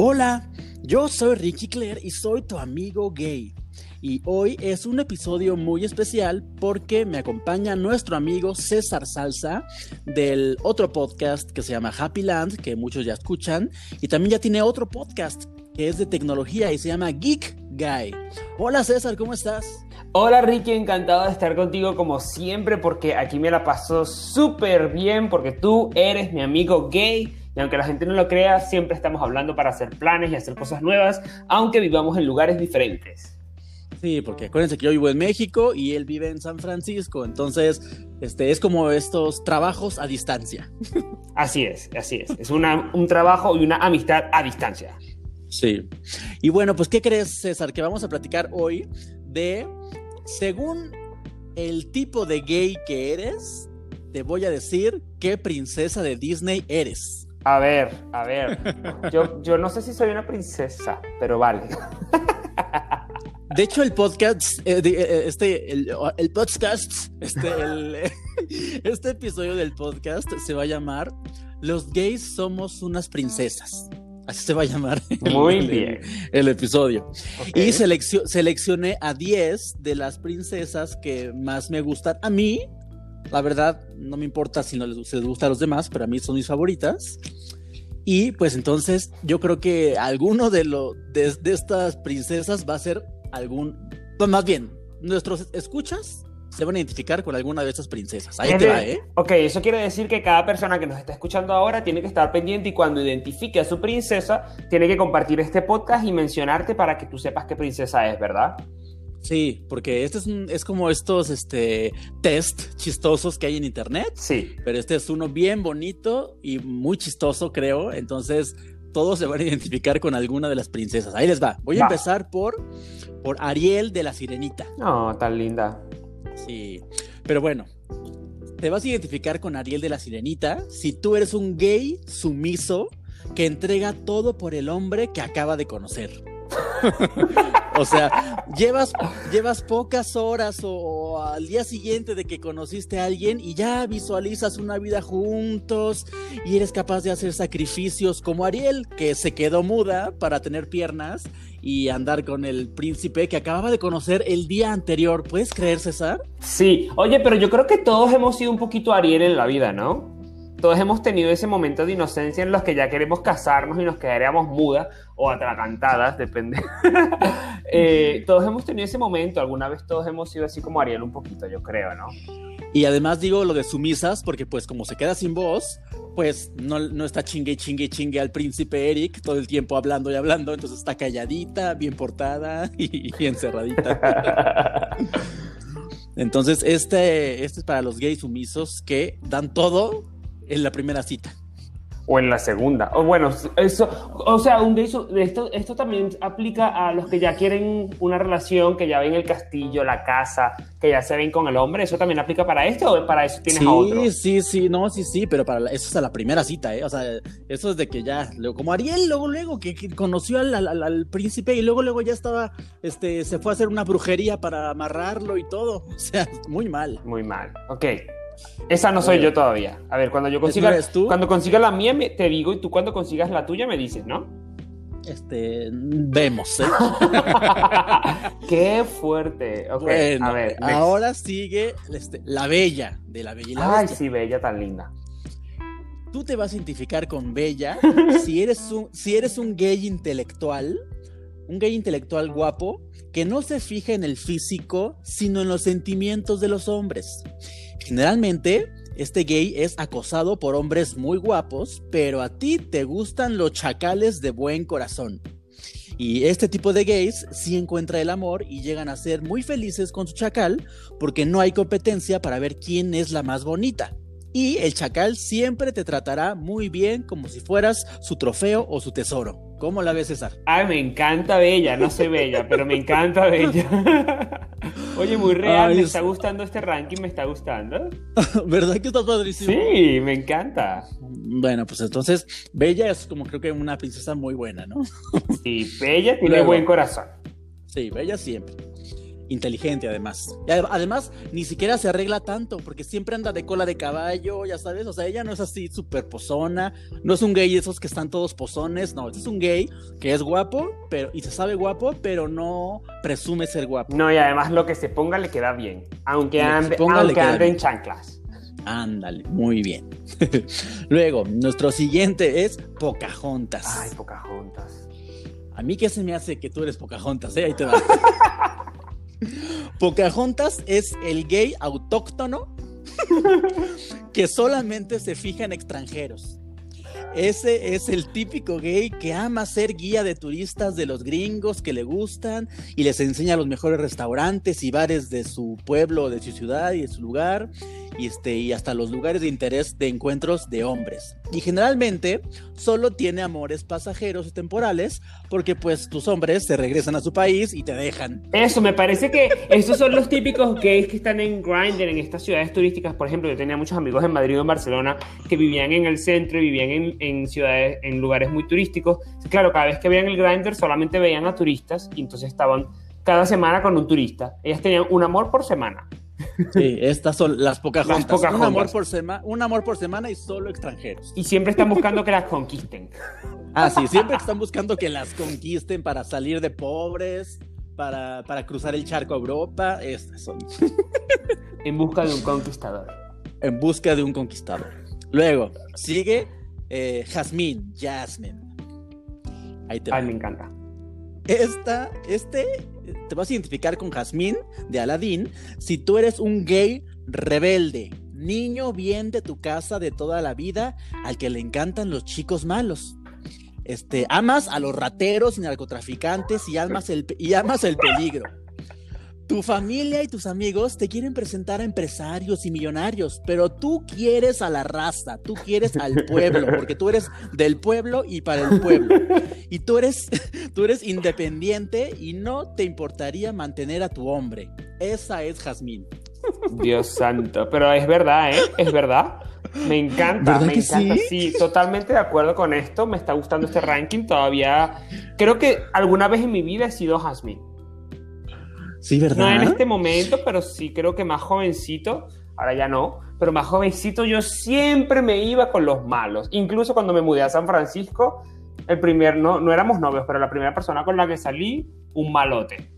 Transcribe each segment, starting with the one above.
Hola, yo soy Ricky Claire y soy tu amigo gay. Y hoy es un episodio muy especial porque me acompaña nuestro amigo César Salsa del otro podcast que se llama Happy Land, que muchos ya escuchan, y también ya tiene otro podcast que es de tecnología y se llama Geek Guy. Hola César, ¿cómo estás? Hola Ricky, encantado de estar contigo como siempre porque aquí me la paso súper bien porque tú eres mi amigo gay y aunque la gente no lo crea, siempre estamos hablando para hacer planes y hacer cosas nuevas, aunque vivamos en lugares diferentes. Sí, porque acuérdense que yo vivo en México y él vive en San Francisco, entonces este, es como estos trabajos a distancia. Así es, así es. Es una, un trabajo y una amistad a distancia. Sí. Y bueno, pues ¿qué crees, César? Que vamos a platicar hoy de, según el tipo de gay que eres, te voy a decir qué princesa de Disney eres. A ver, a ver. Yo, yo no sé si soy una princesa, pero vale. De hecho, el podcast, eh, eh, este, el, podcast, este, este episodio del podcast se va a llamar Los gays somos unas princesas. Así se va a llamar. Muy bien. El, episodio. Y seleccioné a 10 de las princesas que más me gustan. A mí, la verdad, no me importa si no les, les gusta a los demás, pero a mí son mis favoritas. Y pues entonces yo creo que alguno de, lo, de, de estas princesas va a ser algún, pues más bien, nuestros escuchas se van a identificar con alguna de estas princesas. Ahí te va, ¿eh? Ok, eso quiere decir que cada persona que nos está escuchando ahora tiene que estar pendiente y cuando identifique a su princesa, tiene que compartir este podcast y mencionarte para que tú sepas qué princesa es, ¿verdad? Sí, porque este es, es como estos este, test chistosos que hay en internet. Sí. Pero este es uno bien bonito y muy chistoso, creo. Entonces, todos se van a identificar con alguna de las princesas. Ahí les va. Voy a empezar por, por Ariel de la Sirenita. No, tan linda. Sí. Pero bueno, te vas a identificar con Ariel de la Sirenita si tú eres un gay sumiso que entrega todo por el hombre que acaba de conocer. o sea, llevas, llevas pocas horas o, al día siguiente de que conociste a alguien y ya visualizas una vida juntos y eres capaz de hacer sacrificios como Ariel, que se quedó muda para tener piernas y andar con el príncipe que acababa de conocer el día anterior. ¿Puedes creer, César? Sí, oye, pero yo creo que todos hemos sido un poquito Ariel en la vida, ¿no? Todos hemos tenido ese momento de inocencia en los que ya queremos casarnos y nos quedaríamos mudas o atragantadas, depende. Eh, todos hemos tenido ese momento, alguna vez todos hemos sido así como Ariel un poquito, yo creo, ¿no? Y además digo lo de sumisas, porque pues como se queda sin voz, pues no, no está chingue, chingue, chingue al príncipe Eric todo el tiempo hablando y hablando, entonces está calladita, bien portada y, y encerradita. entonces este, este es para los gays sumisos que dan todo en la primera cita. O en la segunda. O bueno, eso, o sea, un esto, esto también aplica a los que ya quieren una relación, que ya ven el castillo, la casa, que ya se ven con el hombre. ¿Eso también aplica para esto o para eso tienes sí, a otro? Sí, sí, sí, no, sí, sí, pero para eso es a la primera cita, ¿eh? O sea, eso es de que ya, como Ariel, luego, luego, que, conoció al, al, príncipe y luego, luego ya estaba, este, se fue a hacer una brujería para amarrarlo y todo. O sea, muy mal. Muy mal. Ok. Esa no soy yo todavía. A ver, cuando yo consiga, cuando consiga la mía, te digo, y tú cuando consigas la tuya me dices, ¿no? Este, vemos. ¿eh? Qué fuerte. Okay, a ver, ahora sigue este, la bella de la bella y la Ay, sí, bella tan linda. Tú te vas a identificar con Bella si eres un, si eres un gay intelectual, un gay intelectual guapo que no se fija en el físico, sino en los sentimientos de los hombres. Generalmente, este gay es acosado por hombres muy guapos, pero a ti te gustan los chacales de buen corazón. Y este tipo de gays sí encuentra el amor y llegan a ser muy felices con su chacal porque no hay competencia para ver quién es la más bonita. Y el chacal siempre te tratará muy bien como si fueras su trofeo o su tesoro. ¿Cómo la ves, César? Ay, me encanta Bella, no soy Bella, pero me encanta Bella. Oye, muy real, me está gustando este ranking, me está gustando. ¿Verdad que está padrísimo? Sí, me encanta. Bueno, pues entonces, Bella es como creo que una princesa muy buena, ¿no? sí, Bella tiene buen corazón. Sí, Bella siempre. Inteligente además. Además, ni siquiera se arregla tanto, porque siempre anda de cola de caballo, ya sabes, o sea, ella no es así súper pozona, no es un gay de esos que están todos pozones, no, este es un gay que es guapo, pero, y se sabe guapo, pero no presume ser guapo. No, y además lo que se ponga le queda bien. Aunque ande, aunque ande en chanclas. Ándale, muy bien. Luego, nuestro siguiente es Pocahontas. Ay, Pocahontas. A mí que se me hace que tú eres Pocahontas, ¿eh? Ahí te va. Pocahontas es el gay autóctono que solamente se fija en extranjeros. Ese es el típico gay que ama ser guía de turistas de los gringos que le gustan y les enseña los mejores restaurantes y bares de su pueblo, de su ciudad y de su lugar, y, este, y hasta los lugares de interés de encuentros de hombres. Y generalmente solo tiene amores pasajeros y temporales porque pues tus hombres se regresan a su país y te dejan. Eso, me parece que estos son los típicos gays que están en Grindr, en estas ciudades turísticas. Por ejemplo, yo tenía muchos amigos en Madrid o en Barcelona que vivían en el centro y vivían en, en ciudades, en lugares muy turísticos. Claro, cada vez que veían el Grindr solamente veían a turistas y entonces estaban cada semana con un turista. Ellas tenían un amor por semana. Sí, estas son las. Las Pocahontas. Un, amor por sema- un amor por semana y solo extranjeros. Y siempre están buscando que las conquisten. Ah, sí, siempre están buscando que las conquisten para salir de pobres, para, para cruzar el charco a Europa. Estas son En busca de un conquistador. en busca de un conquistador. Luego, sigue eh, Jasmine, Jasmine. Ahí te va. Ay, me encanta. Esta, este, te vas a identificar con Jasmine de Aladdin si tú eres un gay rebelde, niño bien de tu casa de toda la vida, al que le encantan los chicos malos. Este, amas a los rateros y narcotraficantes y amas el, y amas el peligro. Tu familia y tus amigos te quieren presentar a empresarios y millonarios, pero tú quieres a la raza, tú quieres al pueblo, porque tú eres del pueblo y para el pueblo. Y tú eres, tú eres independiente y no te importaría mantener a tu hombre. Esa es Jazmín. Dios santo. Pero es verdad, ¿eh? Es verdad. Me encanta, ¿Verdad me que encanta. sí? Sí? totalmente de acuerdo con esto. Me está gustando este ranking. Todavía. Creo que alguna vez en mi vida he sido Jasmine. Sí, ¿verdad? No en este momento, pero sí creo que más jovencito. Ahora ya no. Pero más jovencito yo siempre me iba con los malos. Incluso cuando me mudé a San Francisco, el primer, no, no éramos novios, pero la primera persona con la que salí, un malote.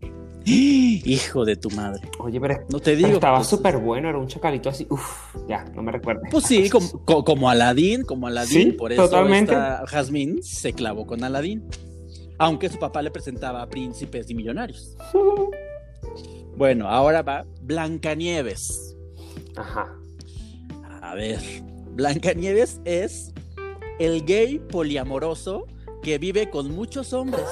Hijo de tu madre. Oye, pero, No te pero digo. estaba pues, súper bueno, era un chacalito así. Uf, ya, no me recuerdo. Pues sí, como, co- como Aladín, como Aladín, Sí, por eso totalmente. esta Jazmín se clavó con Aladín. Aunque su papá le presentaba a príncipes y millonarios. Bueno, ahora va Blancanieves. Ajá. A ver, Blancanieves es el gay poliamoroso que vive con muchos hombres.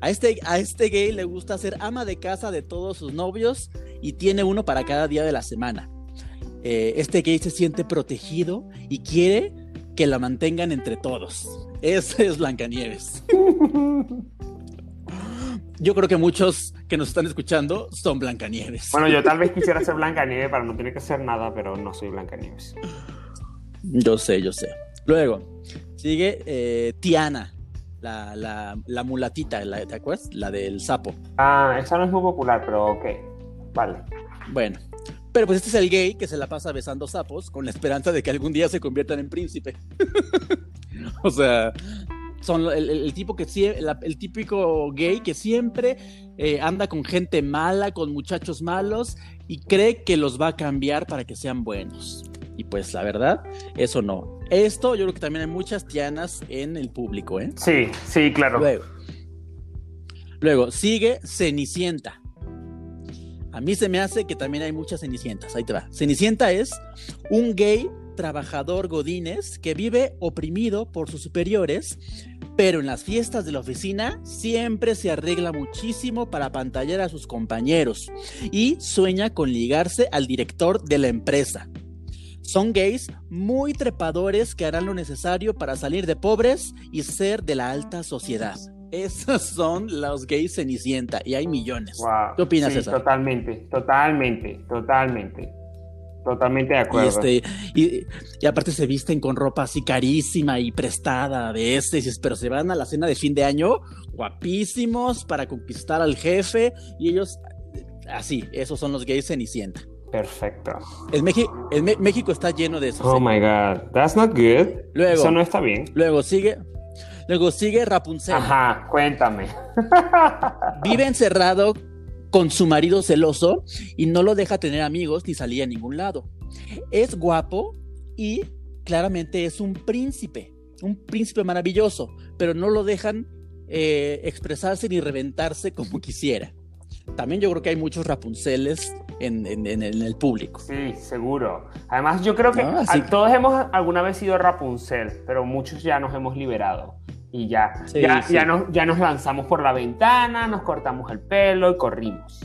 A este, a este gay le gusta ser ama de casa de todos sus novios y tiene uno para cada día de la semana. Eh, este gay se siente protegido y quiere que la mantengan entre todos. Esa es Blancanieves. Yo creo que muchos que nos están escuchando son Blancanieves. Bueno, yo tal vez quisiera ser Blancanieves para no tener que hacer nada, pero no soy Blancanieves. Yo sé, yo sé. Luego, sigue eh, Tiana, la, la, la mulatita, la, ¿te acuerdas? La del sapo. Ah, esa no es muy popular, pero ok. Vale. Bueno, pero pues este es el gay que se la pasa besando sapos con la esperanza de que algún día se conviertan en príncipe. o sea, son el, el- el tipo que la- el típico gay que siempre eh, anda con gente mala, con muchachos malos y cree que los va a cambiar para que sean buenos. Y pues la verdad, eso no. Esto yo creo que también hay muchas tianas en el público, ¿eh? Sí, sí, claro. Luego, luego sigue Cenicienta. A mí se me hace que también hay muchas Cenicientas. Ahí te va. Cenicienta es un gay trabajador godínez que vive oprimido por sus superiores, pero en las fiestas de la oficina siempre se arregla muchísimo para pantallar a sus compañeros y sueña con ligarse al director de la empresa. Son gays muy trepadores que harán lo necesario para salir de pobres y ser de la alta sociedad. Esos son los gays Cenicienta y hay millones. Wow. ¿Qué opinas, Sí, César? Totalmente, totalmente, totalmente. Totalmente de Y, acuerdo. este, y, y aparte se visten con ropa así carísima y prestada de este, pero se van a la cena de fin de año guapísimos para conquistar al jefe y ellos así, esos son los gays cenicienta. Perfecto. El, el México está lleno de esos. Oh my god, that's not good. Luego, Eso no está bien. Luego sigue, luego sigue Rapunzel. Ajá, cuéntame. Vive encerrado con su marido celoso y no lo deja tener amigos ni salir a ningún lado. Es guapo y claramente es un príncipe, un príncipe maravilloso, pero no lo dejan eh, expresarse ni reventarse como quisiera. También yo creo que hay muchos Rapunceles en, el público. Sí, seguro. Además, yo creo que todos hemos alguna vez sido Rapunzel, pero muchos ya nos hemos liberado. Y ya, ya, Ya, nos, ya nos lanzamos por la ventana, nos cortamos el pelo y corrimos.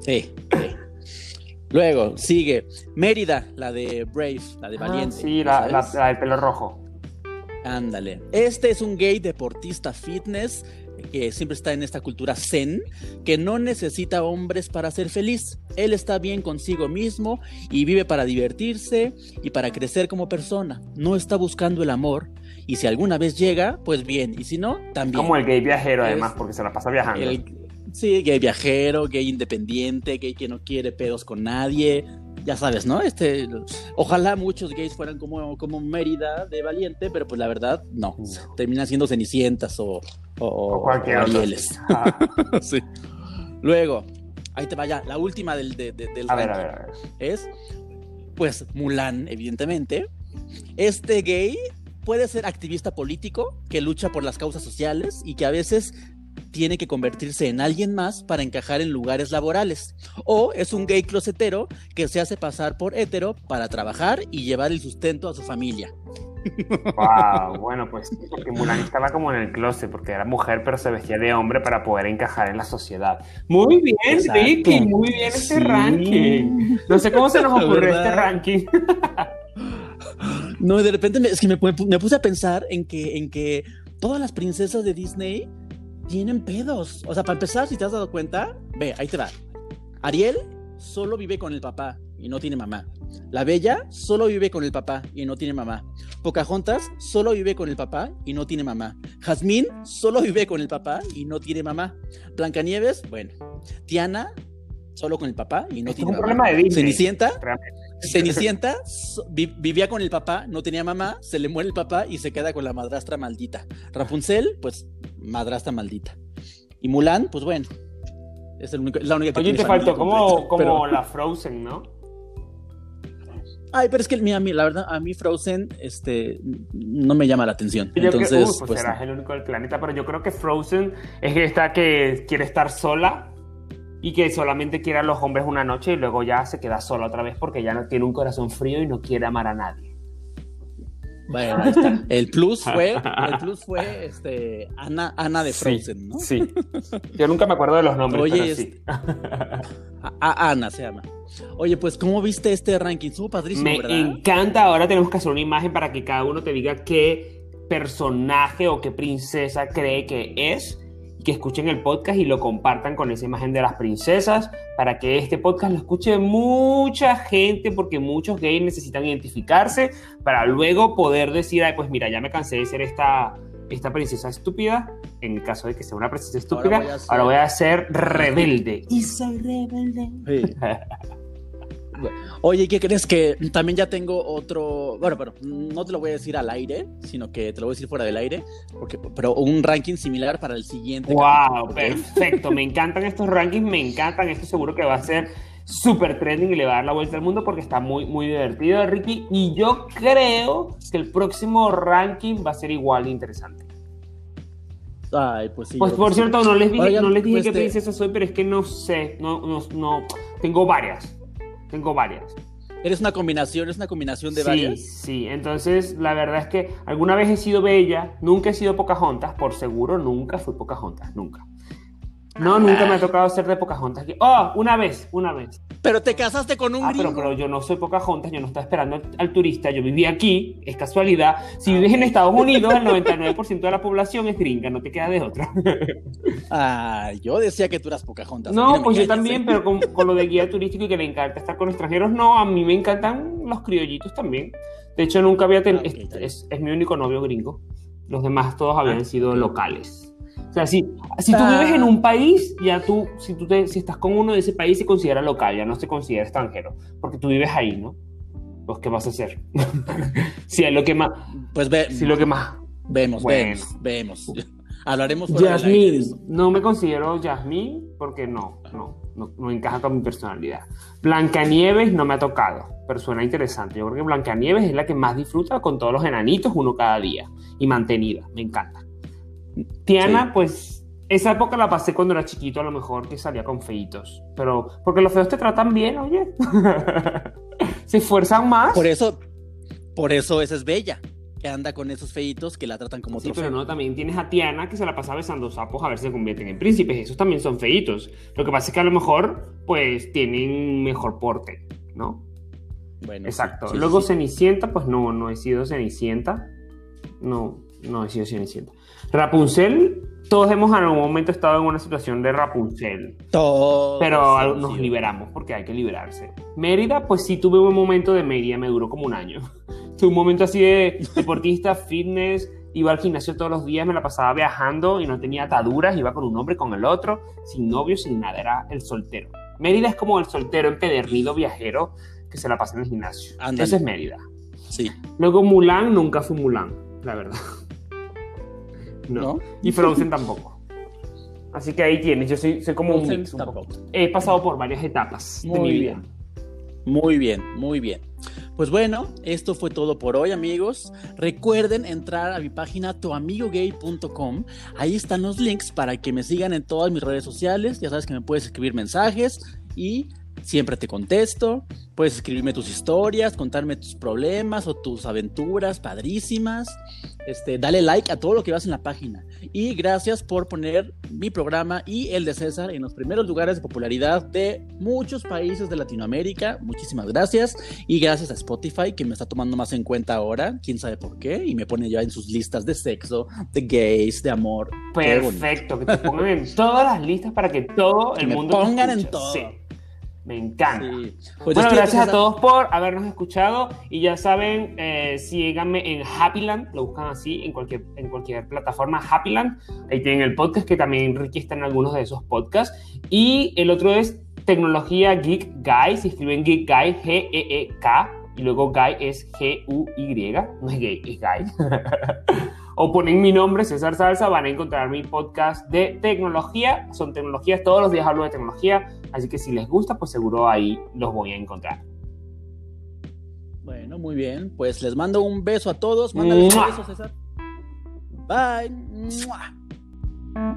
Sí, Luego sigue Mérida, la de Brave, la de ah, Valiente. sí, la, la, del pelo rojo. Ándale. Este es un gay deportista fitness que siempre está en esta cultura zen, que no necesita hombres para ser feliz. Él está bien consigo mismo y vive para divertirse y para crecer como persona. No está buscando el amor. Y si alguna vez llega, pues bien. Y si no, también. Como el gay viajero, además, porque se la pasa viajando. sí, gay viajero, gay independiente, gay que no quiere pedos con nadie, ya sabes, ¿no? Este, ojalá muchos gays fueran como, como Mérida de Valiente, pero pues la verdad, no. Terminan siendo cenicientas o, o, cualquier sí. Luego, ahí te vaya, la última del, del a ver, a ver, a ver. es, pues, Mulan, evidentemente. Este gay puede ser activista político que lucha por las causas sociales y que a veces tiene que convertirse en alguien más para encajar en lugares laborales. O es un gay closetero que se hace pasar por hetero para trabajar y llevar el sustento a su familia. Wow, bueno, pues porque Mulan estaba como en el closet, porque era mujer, pero se vestía de hombre para poder encajar en la sociedad. Muy bien, Ricky, muy bien este ranking. No sé cómo se nos ocurrió este ranking. No, de repente es que me, me, puse a pensar en que, en que todas las princesas de Disney tienen pedos. O sea, para empezar, si te has dado cuenta, ve, ahí te va. Ariel solo vive con el papá y no tiene mamá. La Bella solo vive con el papá y no tiene mamá. Pocahontas solo vive con el papá y no tiene mamá. Jazmín solo vive con el papá y no tiene mamá. Blancanieves, bueno. Tiana solo con el papá y no tiene un Problema de Cenicienta, Cenicienta vivía con el papá, no tenía mamá, se le muere el papá y se queda con la madrastra maldita. Rapunzel, pues madrastra maldita. Y Mulan, pues bueno, es, el único, la única que Oye, te faltó como, como la Frozen, ¿no? Ay, pero es que mira, a mí, la verdad, a mí Frozen este, no me llama la atención. Entonces, uh, pues, pues serás el único del planeta, pero yo creo que Frozen es esta que quiere estar sola y que solamente quiere a los hombres una noche y luego ya se queda sola otra vez porque ya no tiene un corazón frío y no quiere amar a nadie. Bueno, ahí está. El plus fue, el plus fue este, Ana, Ana de Frozen, ¿no? Sí. Yo nunca me acuerdo de los nombres, Oye, pero sí. A, Ana se llama. Oye, pues, ¿cómo viste este ranking? Estuvo padrísimo, Me encanta. Ahora tenemos que hacer una imagen para que cada uno te diga qué personaje o qué princesa cree que es que escuchen el podcast y lo compartan con esa imagen de las princesas para que este podcast lo escuche mucha gente porque muchos gays necesitan identificarse para luego poder decir, ay, pues mira, ya me cansé de ser esta, esta princesa estúpida, en el caso de que sea una princesa estúpida, ahora voy a ser, rebelde. Y soy rebelde. Oye, ¿qué crees que también ya tengo otro? Bueno, pero no te lo voy a decir al aire, sino que te lo voy a decir fuera del aire, porque, pero un ranking similar para el siguiente. ¡Wow! Perfecto, me encantan estos rankings, me encantan. Esto seguro que va a ser súper trending y le va a dar la vuelta al mundo porque está muy, muy divertido, Ricky. Y yo creo que el próximo ranking va a ser igual de interesante. Ay, pues sí. Pues por cierto, no les dije, no les dije qué princesa soy, pero es que no sé, no, no, no, tengo varias. Tengo varias. Eres una combinación, es una combinación de varias. Sí, entonces la verdad es que alguna vez he sido bella, nunca he sido Pocahontas, por seguro nunca fui Pocahontas, nunca. No, nunca me ha tocado ser de Pocahontas. Oh, una vez, una vez. Pero te casaste con un ah, Pero, yo no soy Pocahontas, yo no estaba esperando al, turista, yo viví aquí, es casualidad. Si vives en Estados Unidos, el 99% de la población es gringa, no te queda de otra. ah, yo decía que tú eras Pocahontas. No, pues yo también, pero con, lo de guía turístico y que le encanta estar con extranjeros, no, a mí me encantan los criollitos también. De hecho, nunca había tenido, ah, es, mi único novio gringo. Los demás todos habían ah, sido locales. O sea, si, si tú Ah. vives en un país, ya tú, si tú te, si estás con uno de ese país, se considera local, ya no se considera extranjero, porque tú vives ahí, ¿no? Pues, ¿qué vas a hacer? si es lo que más, Pues ve, si lo que más. vemos, Bueno. vemos, vemos. Hablaremos de Jasmine, no me considero Jasmine porque no, no, no, no encaja con mi personalidad. Blancanieves no me ha tocado, pero suena interesante. Yo creo que Blancanieves es la que más disfruta con todos los enanitos, uno cada día, y mantenida, me encanta. Tiana, Sí. pues, esa época la pasé cuando era chiquito, a lo mejor que salía con feitos, pero porque los feos te tratan bien, oye. Se esfuerzan más. Por eso, por eso esa es bella, que anda con esos feitos que la tratan como Sí, trofeo. pero no, también tienes a Tiana que se la pasa besando sapos a ver si se convierten en príncipes. Esos también son feitos. Lo que pasa es que a lo mejor, pues, tienen mejor porte, ¿no? Bueno, Exacto. sí, Luego sí. Cenicienta, pues no, no he sido Cenicienta. No, no he sido Cenicienta. Rapunzel, todos hemos en algún momento estado en una situación de Rapunzel. Todos Pero nos liberamos porque hay que liberarse. Mérida, pues sí tuve un momento de Mérida, me duró como un año. Tuve un momento así de deportista, fitness, iba al gimnasio todos los días, me la pasaba viajando y no tenía ataduras, iba con un hombre, con el otro, sin novio, sin nada, era el soltero. Mérida es como el soltero empedernido viajero que se la pasa en el gimnasio. Ándale. Ese es Mérida. Sí, Luego Mulan, nunca fui Mulan, la verdad. No. ¿no? Y Frozen tampoco. Así que ahí tienes, yo soy, soy como un mix un poco. He pasado por varias etapas de Muy mi bien. vida. Muy bien, muy bien. Pues bueno, esto fue todo por hoy, amigos. Recuerden entrar a mi página tuamigogay.com. Ahí están los links para que me sigan en todas mis redes sociales. Ya sabes que me puedes escribir mensajes y siempre te contesto. Puedes escribirme tus historias, contarme tus problemas o tus aventuras padrísimas. Este, dale like a todo lo que vas en la página. Y gracias por poner mi programa y el de César en los primeros lugares de popularidad de muchos países de Latinoamérica. Muchísimas gracias. Y gracias a Spotify que me está tomando más en cuenta ahora. Quién sabe por qué. Y me pone ya en sus listas de sexo, de gays, de amor. Perfecto, que te pongan en todas las listas para que todo Que el me mundo te pongan en todo. Sí, me encanta. Sí. Pues bueno, gracias a todos por habernos escuchado y ya saben, eh, síganme en Happyland, lo buscan así en cualquier, en cualquier plataforma Happyland, ahí tienen el podcast que también Ricky está en algunos de esos podcasts y el otro es Tecnología Geek Guy, se escriben Geek Guy, G-E-E-K y luego Guy es G-U-Y, no es gay, es Guy. o ponen mi nombre, César Salsa, van a encontrar mi podcast de tecnología. Son tecnologías, todos los días hablo de tecnología, así que si les gusta, pues seguro ahí los voy a encontrar. Bueno, muy bien. Pues les mando un beso a todos. Mándales un beso, César. Bye. ¡Mua!